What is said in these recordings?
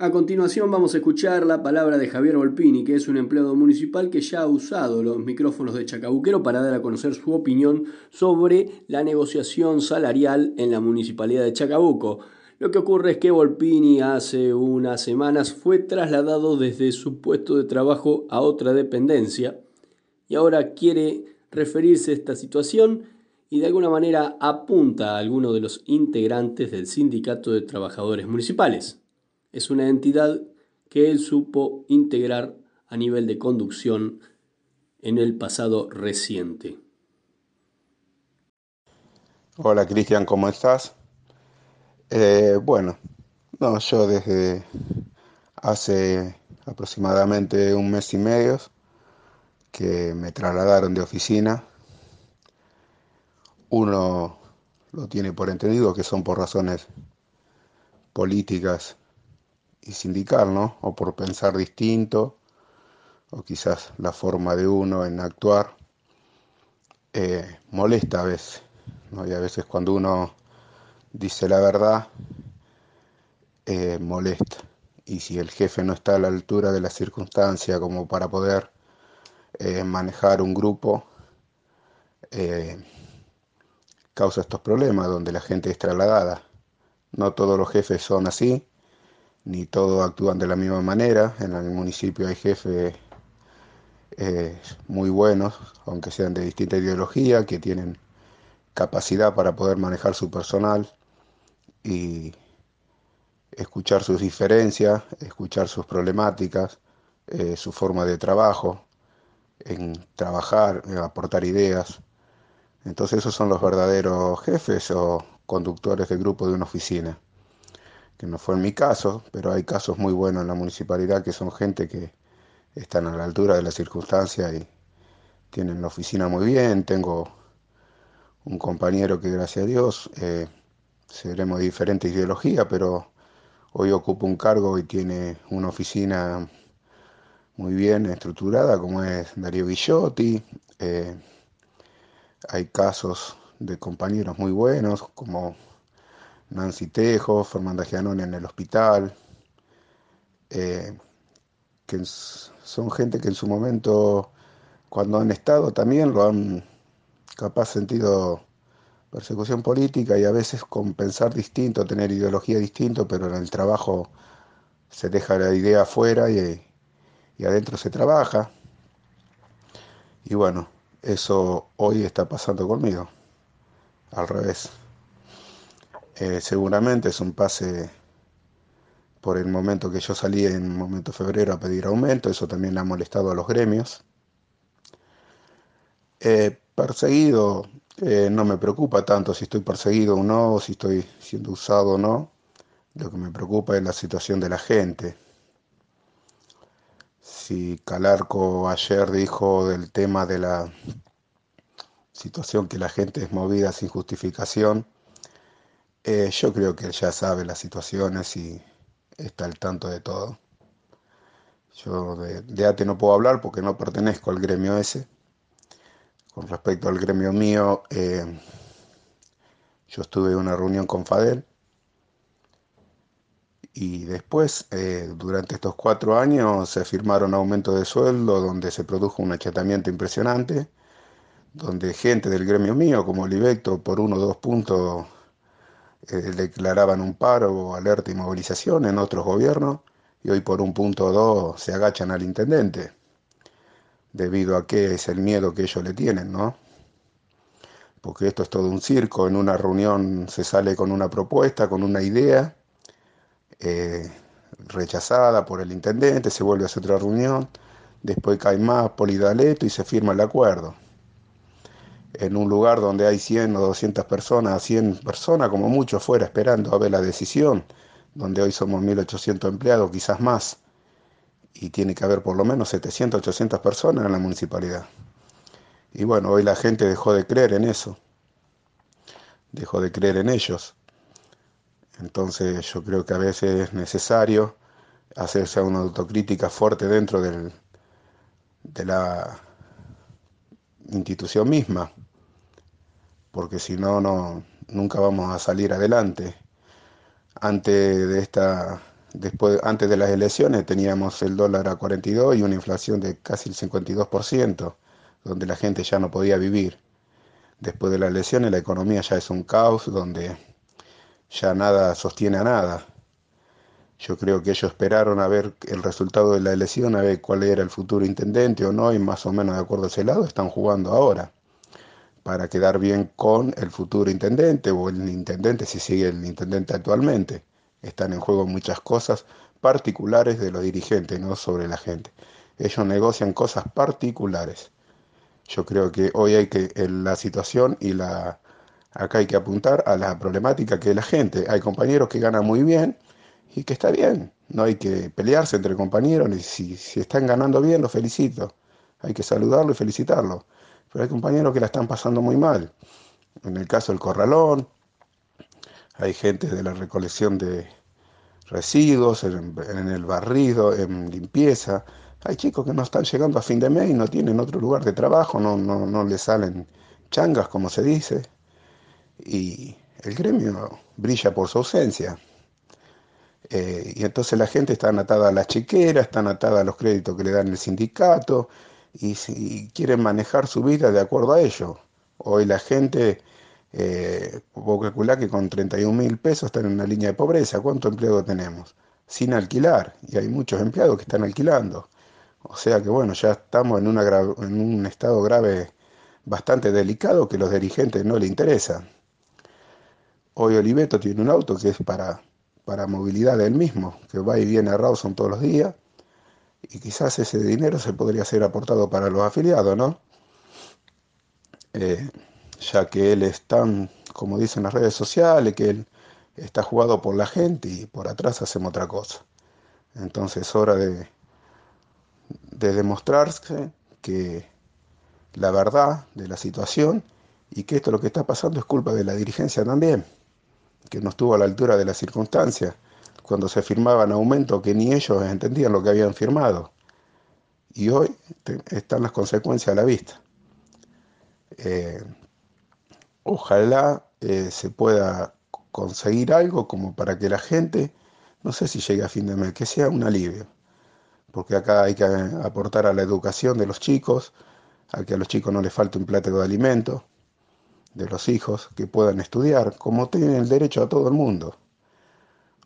A continuación vamos a escuchar la palabra de Javier Volpini, que es un empleado municipal que ya ha usado los micrófonos de Chacabuquero para dar a conocer su opinión sobre la negociación salarial en la municipalidad de Chacabuco. Lo que ocurre es que Volpini hace unas semanas fue trasladado desde su puesto de trabajo a otra dependencia y ahora quiere referirse a esta situación y de alguna manera apunta a alguno de los integrantes del Sindicato de Trabajadores Municipales es una entidad que él supo integrar a nivel de conducción en el pasado reciente. Hola Cristian, ¿cómo estás? Eh, bueno, no, yo desde hace aproximadamente un mes y medio que me trasladaron de oficina. Uno lo tiene por entendido que son por razones políticas y sindical, ¿no? O por pensar distinto, o quizás la forma de uno en actuar, eh, molesta a veces, ¿no? Y a veces cuando uno dice la verdad, eh, molesta. Y si el jefe no está a la altura de la circunstancia como para poder eh, manejar un grupo, causa estos problemas donde la gente es trasladada. No todos los jefes son así, ni todos actúan de la misma manera. En el municipio hay jefes eh, muy buenos, aunque sean de distinta ideología, que tienen capacidad para poder manejar su personal y escuchar sus diferencias, escuchar sus problemáticas, eh, su forma de trabajo, en trabajar, en aportar ideas. Entonces esos son los verdaderos jefes o conductores de grupo de una oficina que no fue en mi caso, pero hay casos muy buenos en la municipalidad que son gente que están a la altura de la circunstancia y tienen la oficina muy bien. Tengo un compañero que gracias a Dios eh, seremos de diferente ideología, pero hoy ocupa un cargo y tiene una oficina muy bien estructurada, como es Darío Guillotti. Eh, hay casos de compañeros muy buenos, como Nancy Tejo, Fernanda Gianoni en el hospital, eh, que son gente que en su momento, cuando han estado también, lo han capaz sentido persecución política y a veces con pensar distinto, tener ideología distinto, pero en el trabajo se deja la idea afuera y, y adentro se trabaja. Y bueno, eso hoy está pasando conmigo, al revés. Eh, seguramente es un pase por el momento que yo salí en momento febrero a pedir aumento, eso también ha molestado a los gremios. Eh, perseguido, eh, no me preocupa tanto si estoy perseguido o no, si estoy siendo usado o no. Lo que me preocupa es la situación de la gente. Si Calarco ayer dijo del tema de la situación que la gente es movida sin justificación, eh, yo creo que él ya sabe las situaciones y está al tanto de todo. Yo de, ATE no puedo hablar porque no pertenezco al gremio ese. Con respecto al gremio mío, eh, yo estuve en una reunión con Fadel y después, eh, durante estos cuatro años, se firmaron aumentos de sueldo donde se produjo un achatamiento impresionante, donde gente del gremio mío, como Libecto, por uno o dos puntos eh, declaraban un paro, alerta y movilización en otros gobiernos y hoy por un punto o dos se agachan al intendente, debido a que es el miedo que ellos le tienen, ¿no? Porque esto es todo un circo, en una reunión se sale con una propuesta, con una idea, eh, rechazada por el intendente, se vuelve a hacer otra reunión, después cae más polidaleto y se firma el acuerdo en un lugar donde hay 100 o 200 personas, 100 personas como mucho fuera esperando a ver la decisión, donde hoy somos 1.800 empleados, quizás más, y tiene que haber por lo menos 700, 800 personas en la municipalidad. Y bueno, hoy la gente dejó de creer en eso, dejó de creer en ellos. Entonces yo creo que a veces es necesario hacerse una autocrítica fuerte dentro del, de la institución misma porque si no, no, nunca vamos a salir adelante. Antes de esta después, antes de las elecciones teníamos el dólar a 42 y una inflación de casi el 52%, donde la gente ya no podía vivir. Después de las elecciones la economía ya es un caos donde ya nada sostiene a nada. Yo creo que ellos esperaron a ver el resultado de la elección, a ver cuál era el futuro intendente o no, y más o menos de acuerdo a ese lado están jugando ahora para quedar bien con el futuro intendente o el intendente si sigue el intendente actualmente. Están en juego muchas cosas particulares de los dirigentes, no sobre la gente. Ellos negocian cosas particulares. Yo creo que hoy hay que la situación y la acá hay que apuntar a la problemática que es la gente. Hay compañeros que ganan muy bien y que está bien. No hay que pelearse entre compañeros. Si, si están ganando bien, los felicito. Hay que saludarlo y felicitarlo pero hay compañeros que la están pasando muy mal. En el caso del corralón, hay gente de la recolección de residuos, en, el barrido, en limpieza. Hay chicos que no están llegando a fin de mes y no tienen otro lugar de trabajo, no, no, no les salen changas, como se dice. Y el gremio brilla por su ausencia. Eh, y entonces la gente está atada a las chiqueras, está atada a los créditos que le dan el sindicato, y, si quieren manejar su vida de acuerdo a ello. Hoy la gente, eh, puedo calcular que con 31 mil pesos están en una línea de pobreza. ¿Cuánto empleo tenemos? Sin alquilar, y hay muchos empleados que están alquilando. O sea que bueno, ya estamos en, una en un estado grave bastante delicado que los dirigentes no le interesan. Hoy Oliveto tiene un auto que es para, para movilidad del mismo, que va y viene a Rawson todos los días y quizás ese dinero se podría ser aportado para los afiliados, ¿no? Eh, ya que él es tan, como dicen las redes sociales, que él está jugado por la gente y por atrás hacemos otra cosa. Entonces es hora de, de demostrarse que la verdad de la situación y que esto lo que está pasando es culpa de la dirigencia también, que no estuvo a la altura de las circunstancias cuando se firmaban aumentos que ni ellos entendían lo que habían firmado. Y hoy están las consecuencias a la vista. Eh, ojalá eh, se pueda conseguir algo como para que la gente, no sé si llegue a fin de mes, que sea un alivio. Porque acá hay que aportar a la educación de los chicos, a que a los chicos no les falte un plato de alimento, de los hijos, que puedan estudiar, como tienen el derecho a todo el mundo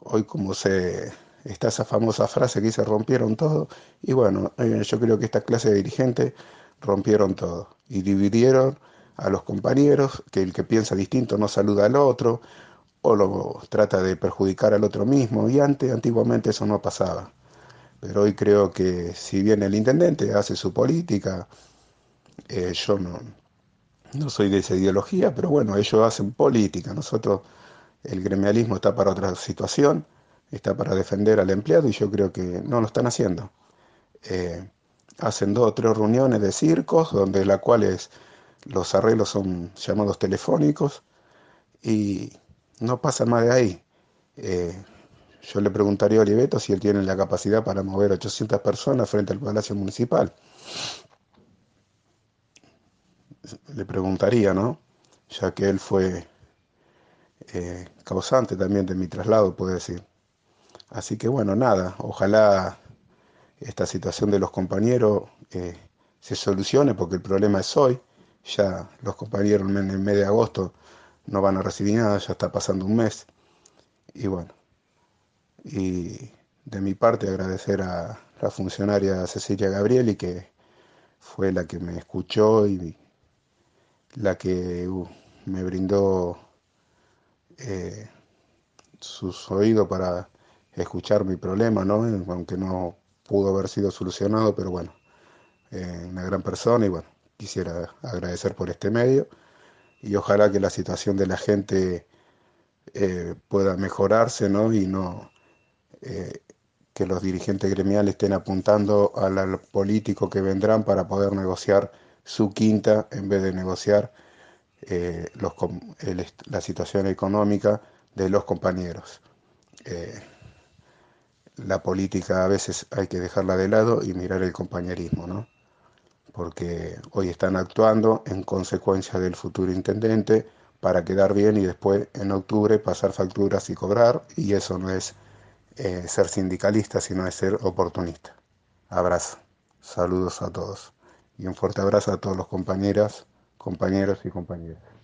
hoy como se está esa famosa frase que dice rompieron todo, y bueno, eh, yo creo que esta clase de dirigentes rompieron todo. Y dividieron a los compañeros, que el que piensa distinto no saluda al otro o lo trata de perjudicar al otro mismo, y antes, antiguamente eso no pasaba. Pero hoy creo que si bien el intendente hace su política, eh, yo no, no soy de esa ideología, pero bueno, ellos hacen política, nosotros el gremialismo está para otra situación, está para defender al empleado y yo creo que no lo están haciendo. Eh, hacen dos o tres reuniones de circos, donde las cuales los arreglos son llamados telefónicos y no pasa más de ahí. Eh, yo le preguntaría a Oliveto si él tiene la capacidad para mover 800 personas frente al Palacio Municipal. Le preguntaría, ¿no? Ya que él fue eh, causante también de mi traslado, puedo decir. Así que bueno, nada, ojalá esta situación de los compañeros eh, se solucione porque el problema es hoy. Ya los compañeros en el mes de agosto no van a recibir nada, ya está pasando un mes. Y bueno, y de mi parte agradecer a la funcionaria Cecilia Gabrieli que fue la que me escuchó y la que uh, me brindó eh, sus oídos para escuchar mi problema, ¿no? aunque no pudo haber sido solucionado, pero bueno, eh, una gran persona y bueno, quisiera agradecer por este medio y ojalá que la situación de la gente eh, pueda mejorarse, ¿no? Y no que los dirigentes gremiales estén apuntando al político que vendrán para poder negociar su quinta en vez de negociar eh, la situación económica de los compañeros. Eh, la política a veces hay que dejarla de lado y mirar el compañerismo, ¿no? Porque hoy están actuando en consecuencia del futuro intendente para quedar bien y después en octubre pasar facturas y cobrar y eso no es eh, ser sindicalista, sino es ser oportunista. Abrazo, saludos a todos y un fuerte abrazo a todos los compañeras, compañeros y compañeras.